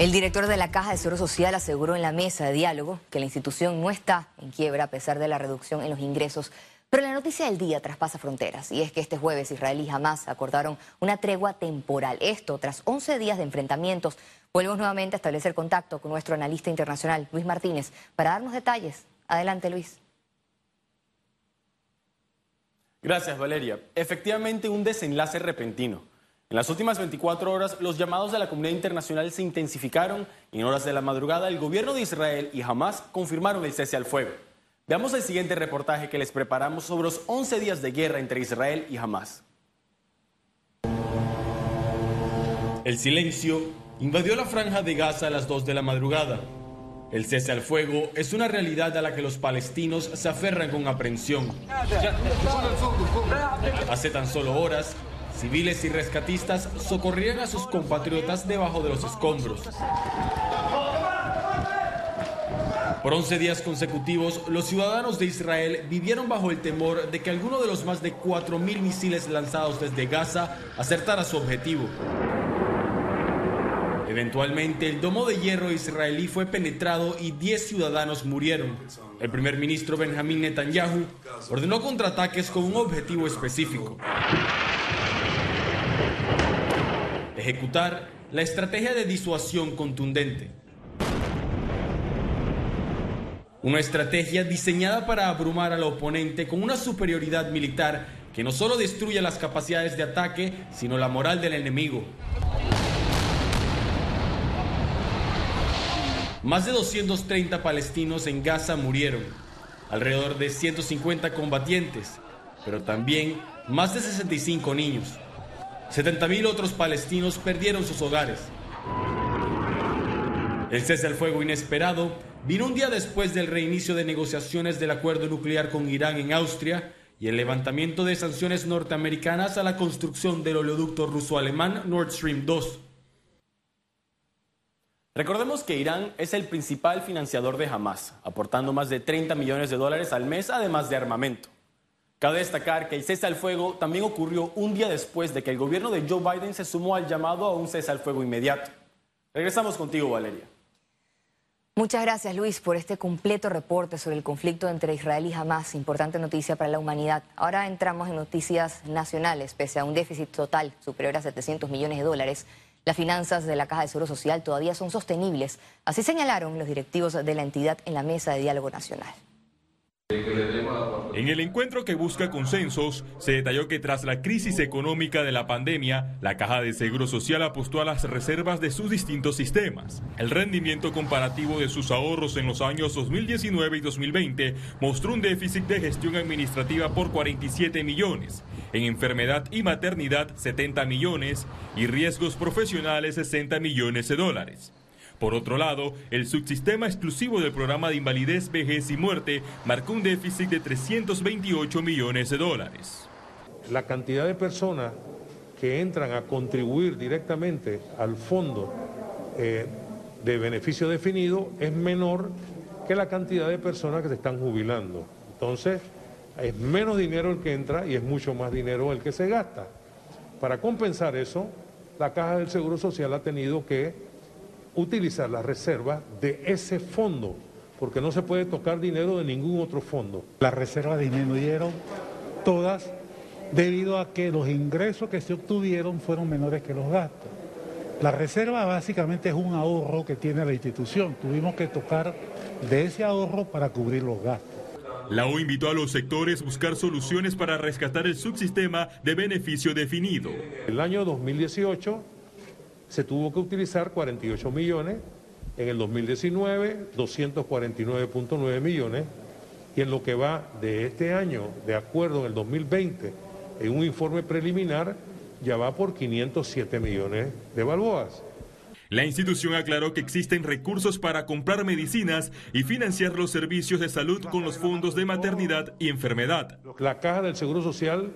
El director de la Caja de Seguro Social aseguró en la mesa de diálogo que la institución no está en quiebra a pesar de la reducción en los ingresos. Pero la noticia del día traspasa fronteras y es que este jueves Israel y Hamas acordaron una tregua temporal. Esto tras 11 días de enfrentamientos. Volvemos nuevamente a establecer contacto con nuestro analista internacional, Luis Martínez, para darnos detalles. Adelante, Luis. Gracias, Valeria. Efectivamente, un desenlace repentino. En las últimas 24 horas, los llamados de la comunidad internacional se intensificaron y en horas de la madrugada el gobierno de Israel y Hamas confirmaron el cese al fuego. Veamos el siguiente reportaje que les preparamos sobre los 11 días de guerra entre Israel y Hamas. El silencio invadió la franja de Gaza a las 2 de la madrugada. El cese al fuego es una realidad a la que los palestinos se aferran con aprensión. Hace tan solo horas, Civiles y rescatistas socorrieron a sus compatriotas debajo de los escombros. Por 11 días consecutivos, los ciudadanos de Israel vivieron bajo el temor de que alguno de los más de 4.000 misiles lanzados desde Gaza acertara su objetivo. Eventualmente, el domo de hierro israelí fue penetrado y 10 ciudadanos murieron. El primer ministro Benjamín Netanyahu ordenó contraataques con un objetivo específico ejecutar la estrategia de disuasión contundente. Una estrategia diseñada para abrumar al oponente con una superioridad militar que no solo destruye las capacidades de ataque, sino la moral del enemigo. Más de 230 palestinos en Gaza murieron, alrededor de 150 combatientes, pero también más de 65 niños. 70.000 otros palestinos perdieron sus hogares. El cese al fuego inesperado vino un día después del reinicio de negociaciones del acuerdo nuclear con Irán en Austria y el levantamiento de sanciones norteamericanas a la construcción del oleoducto ruso-alemán Nord Stream 2. Recordemos que Irán es el principal financiador de Hamas, aportando más de 30 millones de dólares al mes, además de armamento. Cabe destacar que el cese al fuego también ocurrió un día después de que el gobierno de Joe Biden se sumó al llamado a un cese al fuego inmediato. Regresamos contigo, Valeria. Muchas gracias, Luis, por este completo reporte sobre el conflicto entre Israel y Hamas. Importante noticia para la humanidad. Ahora entramos en noticias nacionales. Pese a un déficit total superior a 700 millones de dólares, las finanzas de la Caja de Seguro Social todavía son sostenibles. Así señalaron los directivos de la entidad en la mesa de diálogo nacional. En el encuentro que busca consensos, se detalló que tras la crisis económica de la pandemia, la Caja de Seguro Social apostó a las reservas de sus distintos sistemas. El rendimiento comparativo de sus ahorros en los años 2019 y 2020 mostró un déficit de gestión administrativa por 47 millones, en enfermedad y maternidad 70 millones y riesgos profesionales 60 millones de dólares. Por otro lado, el subsistema exclusivo del programa de invalidez, vejez y muerte marcó un déficit de 328 millones de dólares. La cantidad de personas que entran a contribuir directamente al fondo eh, de beneficio definido es menor que la cantidad de personas que se están jubilando. Entonces, es menos dinero el que entra y es mucho más dinero el que se gasta. Para compensar eso, la Caja del Seguro Social ha tenido que utilizar la reserva de ese fondo, porque no se puede tocar dinero de ningún otro fondo. Las reservas disminuyeron todas debido a que los ingresos que se obtuvieron fueron menores que los gastos. La reserva básicamente es un ahorro que tiene la institución. Tuvimos que tocar de ese ahorro para cubrir los gastos. La O invitó a los sectores a buscar soluciones para rescatar el subsistema de beneficio definido. El año 2018 se tuvo que utilizar 48 millones, en el 2019 249.9 millones y en lo que va de este año, de acuerdo en el 2020, en un informe preliminar, ya va por 507 millones de balboas. La institución aclaró que existen recursos para comprar medicinas y financiar los servicios de salud con los fondos de maternidad y enfermedad. La caja del Seguro Social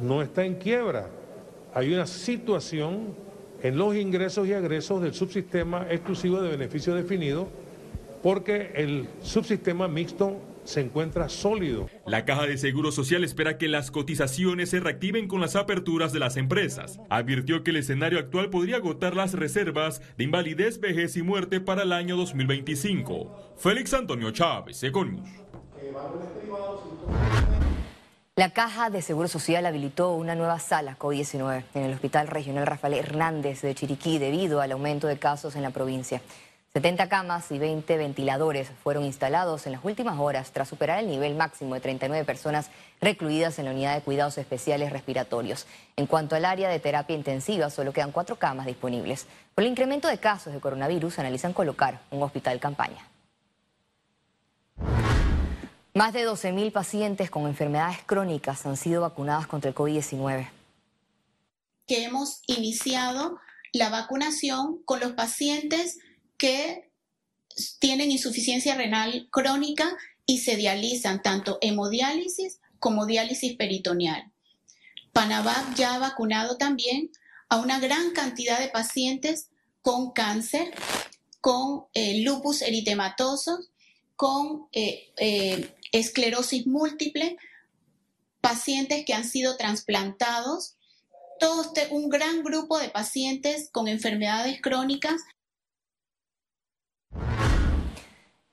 no está en quiebra. Hay una situación en los ingresos y egresos del subsistema exclusivo de beneficio definido, porque el subsistema mixto se encuentra sólido. La Caja de Seguro Social espera que las cotizaciones se reactiven con las aperturas de las empresas. Advirtió que el escenario actual podría agotar las reservas de invalidez, vejez y muerte para el año 2025. Félix Antonio Chávez, Econius. La Caja de Seguro Social habilitó una nueva sala COVID-19 en el Hospital Regional Rafael Hernández de Chiriquí debido al aumento de casos en la provincia. 70 camas y 20 ventiladores fueron instalados en las últimas horas tras superar el nivel máximo de 39 personas recluidas en la unidad de cuidados especiales respiratorios. En cuanto al área de terapia intensiva, solo quedan cuatro camas disponibles. Por el incremento de casos de coronavirus, analizan colocar un hospital campaña. Más de 12.000 pacientes con enfermedades crónicas han sido vacunadas contra el COVID-19. Que hemos iniciado la vacunación con los pacientes que tienen insuficiencia renal crónica y se dializan tanto hemodiálisis como diálisis peritoneal. Panamá ya ha vacunado también a una gran cantidad de pacientes con cáncer, con eh, lupus eritematoso, con eh, eh, esclerosis múltiple, pacientes que han sido trasplantados, todo este, un gran grupo de pacientes con enfermedades crónicas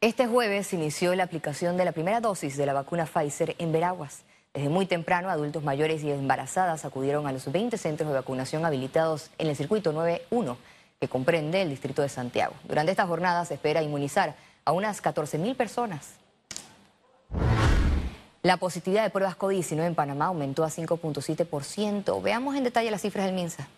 este jueves inició la aplicación de la primera dosis de la vacuna Pfizer en Veraguas. Desde muy temprano, adultos mayores y embarazadas acudieron a los 20 centros de vacunación habilitados en el circuito 9.1, que comprende el distrito de Santiago. Durante esta jornada se espera inmunizar a unas 14.000 personas. La positividad de pruebas COVID-19 en Panamá aumentó a 5.7%. Veamos en detalle las cifras del MINSA.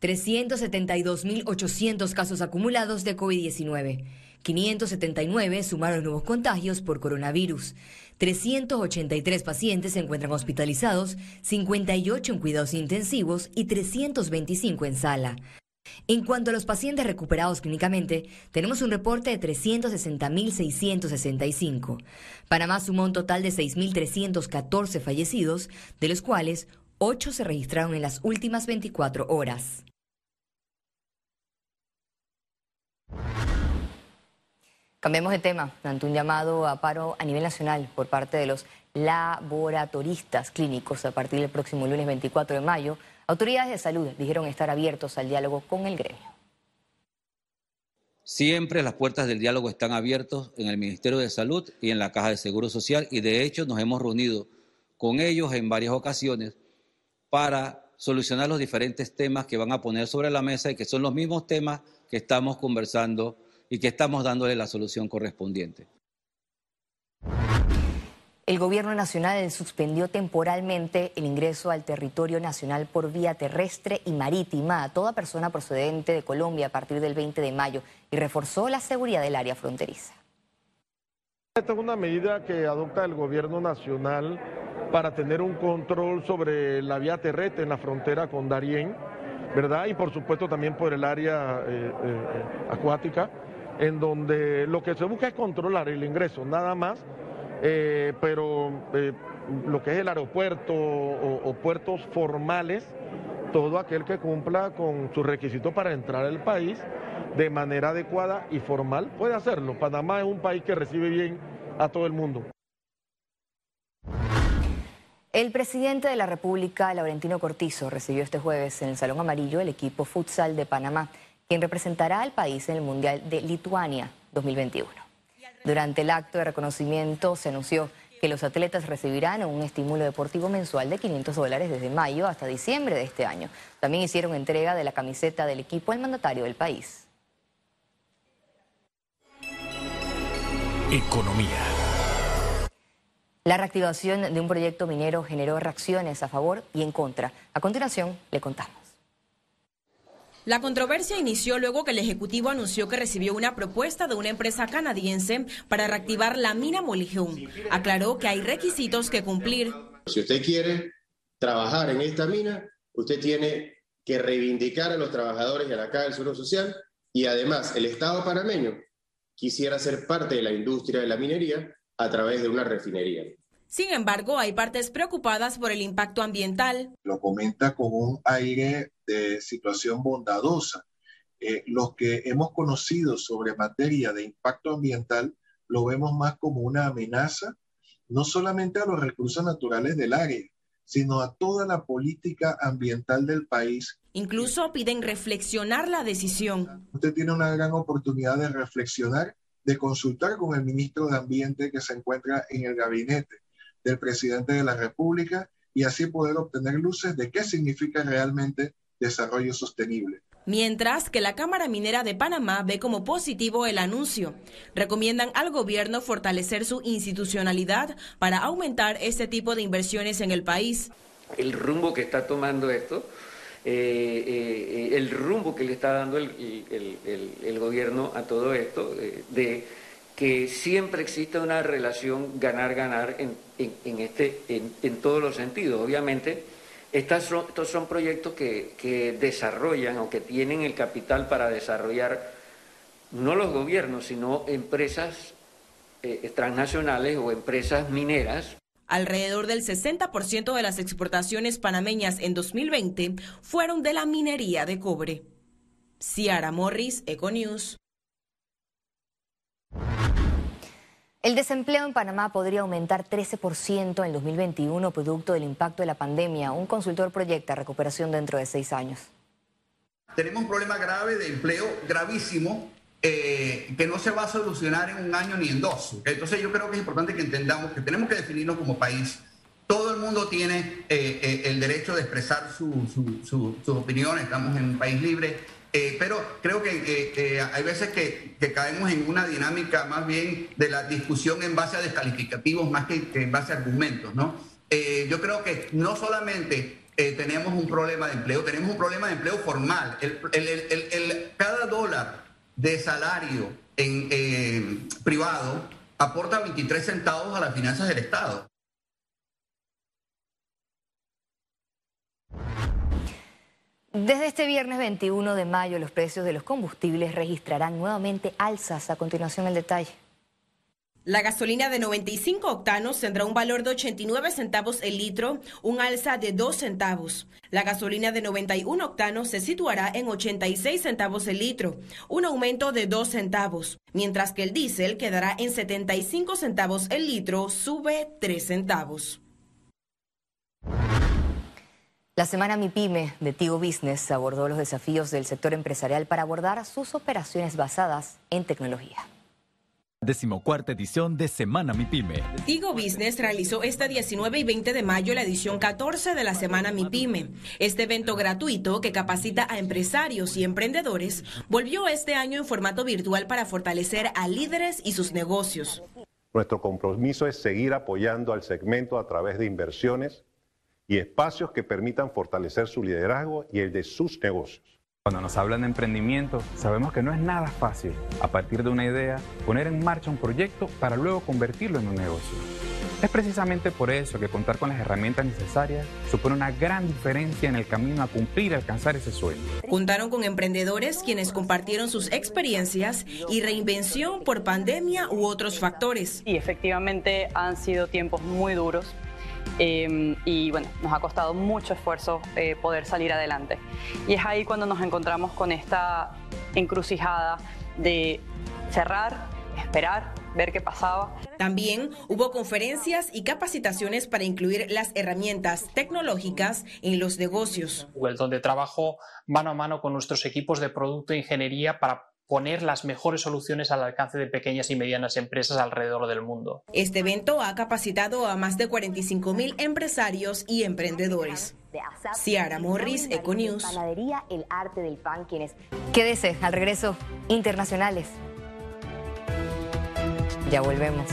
372.800 casos acumulados de COVID-19. 579 sumaron nuevos contagios por coronavirus. 383 pacientes se encuentran hospitalizados, 58 en cuidados intensivos y 325 en sala. En cuanto a los pacientes recuperados clínicamente, tenemos un reporte de 360.665. Panamá sumó un total de 6.314 fallecidos, de los cuales 8 se registraron en las últimas 24 horas. Cambiemos de tema. Ante un llamado a paro a nivel nacional por parte de los laboratoristas clínicos a partir del próximo lunes 24 de mayo, autoridades de salud dijeron estar abiertos al diálogo con el gremio. Siempre las puertas del diálogo están abiertas en el Ministerio de Salud y en la Caja de Seguro Social y de hecho nos hemos reunido con ellos en varias ocasiones para solucionar los diferentes temas que van a poner sobre la mesa y que son los mismos temas que estamos conversando y que estamos dándole la solución correspondiente. El gobierno nacional suspendió temporalmente el ingreso al territorio nacional por vía terrestre y marítima a toda persona procedente de Colombia a partir del 20 de mayo y reforzó la seguridad del área fronteriza. Esta es una medida que adopta el gobierno nacional para tener un control sobre la vía terrestre en la frontera con Darién, ¿verdad? Y por supuesto también por el área eh, eh, acuática en donde lo que se busca es controlar el ingreso, nada más, eh, pero eh, lo que es el aeropuerto o, puertos formales, todo aquel que cumpla con sus requisitos para entrar al país de manera adecuada y formal puede hacerlo. Panamá es un país que recibe bien a todo el mundo. El presidente de la República, Laurentino Cortizo, recibió este jueves en el Salón Amarillo el equipo futsal de Panamá quien representará al país en el Mundial de Lituania 2021. Durante el acto de reconocimiento se anunció que los atletas recibirán un estímulo deportivo mensual de 500 dólares desde mayo hasta diciembre de este año. También hicieron entrega de la camiseta del equipo al mandatario del país. Economía. La reactivación de un proyecto minero generó reacciones a favor y en contra. A continuación, le contamos. La controversia inició luego que el Ejecutivo anunció que recibió una propuesta de una empresa canadiense para reactivar la mina Moligeum. Aclaró que hay requisitos que cumplir. Si usted quiere trabajar en esta mina, usted tiene que reivindicar a los trabajadores de la Caja del Seguro Social y además el Estado panameño quisiera ser parte de la industria de la minería a través de una refinería. Sin embargo, hay partes preocupadas por el impacto ambiental. Lo comenta con un aire de situación bondadosa. Eh, los que hemos conocido sobre materia de impacto ambiental lo vemos más como una amenaza, no solamente a los recursos naturales del área, sino a toda la política ambiental del país. Incluso piden reflexionar la decisión. Usted tiene una gran oportunidad de reflexionar, de consultar con el ministro de Ambiente que se encuentra en el gabinete del presidente de la República y así poder obtener luces de qué significa realmente desarrollo sostenible. Mientras que la Cámara Minera de Panamá ve como positivo el anuncio. Recomiendan al gobierno fortalecer su institucionalidad para aumentar este tipo de inversiones en el país. El rumbo que está tomando esto, eh, eh, el rumbo que le está dando el, gobierno a todo esto, eh, de que siempre exista una relación ganar-ganar en, este, en todos los sentidos. Obviamente, estos son proyectos que, desarrollan o que tienen el capital para desarrollar no los gobiernos, sino empresas eh, transnacionales o empresas mineras. Alrededor del 60% de las exportaciones panameñas en 2020 fueron de la minería de cobre. Ciara Morris, Econews. El desempleo en Panamá podría aumentar 13% en 2021 producto del impacto de la pandemia. Un consultor proyecta recuperación dentro de seis años. Tenemos un problema grave de empleo gravísimo eh, que no se va a solucionar en un año ni en dos. Entonces yo creo que es importante que entendamos que tenemos que definirnos como país. Todo el mundo tiene eh, eh, el derecho de expresar su, su, opinión, estamos en un país libre, eh, pero creo que hay veces que, caemos en una dinámica más bien de la discusión en base a descalificativos más que, en base a argumentos, ¿no? Eh, yo creo que no solamente eh, tenemos un problema de empleo, tenemos un problema de empleo formal. Cada dólar de salario en privado aporta 23 centavos a las finanzas del Estado. Desde este viernes 21 de mayo, los precios de los combustibles registrarán nuevamente alzas. A continuación, el detalle. La gasolina de 95 octanos tendrá un valor de 89 centavos el litro, un alza de 2 centavos. La gasolina de 91 octanos se situará en 86 centavos el litro, un aumento de 2 centavos, mientras que el diésel quedará en 75 centavos el litro, sube 3 centavos. La semana MIPYME de Tigo Business abordó los desafíos del sector empresarial para abordar sus operaciones basadas en tecnología. Decimocuarta edición de Semana MIPYME. Tigo Business realizó este 19 y 20 de mayo la edición 14 de la Semana MIPYME. Este evento gratuito que capacita a empresarios y emprendedores volvió este año en formato virtual para fortalecer a líderes y sus negocios. Nuestro compromiso es seguir apoyando al segmento a través de inversiones y espacios que permitan fortalecer su liderazgo y el de sus negocios. Cuando nos hablan de emprendimiento, sabemos que no es nada fácil, a partir de una idea, poner en marcha un proyecto para luego convertirlo en un negocio. Es precisamente por eso que contar con las herramientas necesarias supone una gran diferencia en el camino a cumplir y alcanzar ese sueño. Contaron con emprendedores quienes compartieron sus experiencias y reinvención por pandemia u otros factores. Y efectivamente han sido tiempos muy duros Em, y bueno, nos ha costado mucho esfuerzo eh, poder salir adelante. Y es ahí cuando nos encontramos con esta encrucijada de cerrar, esperar, ver qué pasaba. También hubo conferencias y capacitaciones para incluir las herramientas tecnológicas en los negocios. Donde trabajo mano a mano con nuestros equipos de producto e ingeniería para poner las mejores soluciones al alcance de pequeñas y medianas empresas alrededor del mundo. Este evento ha capacitado a más de 45 mil empresarios y emprendedores. Ciara Morris, Econews. Panadería El Arte del Pan, quienes... Quédese al regreso internacionales. Ya volvemos.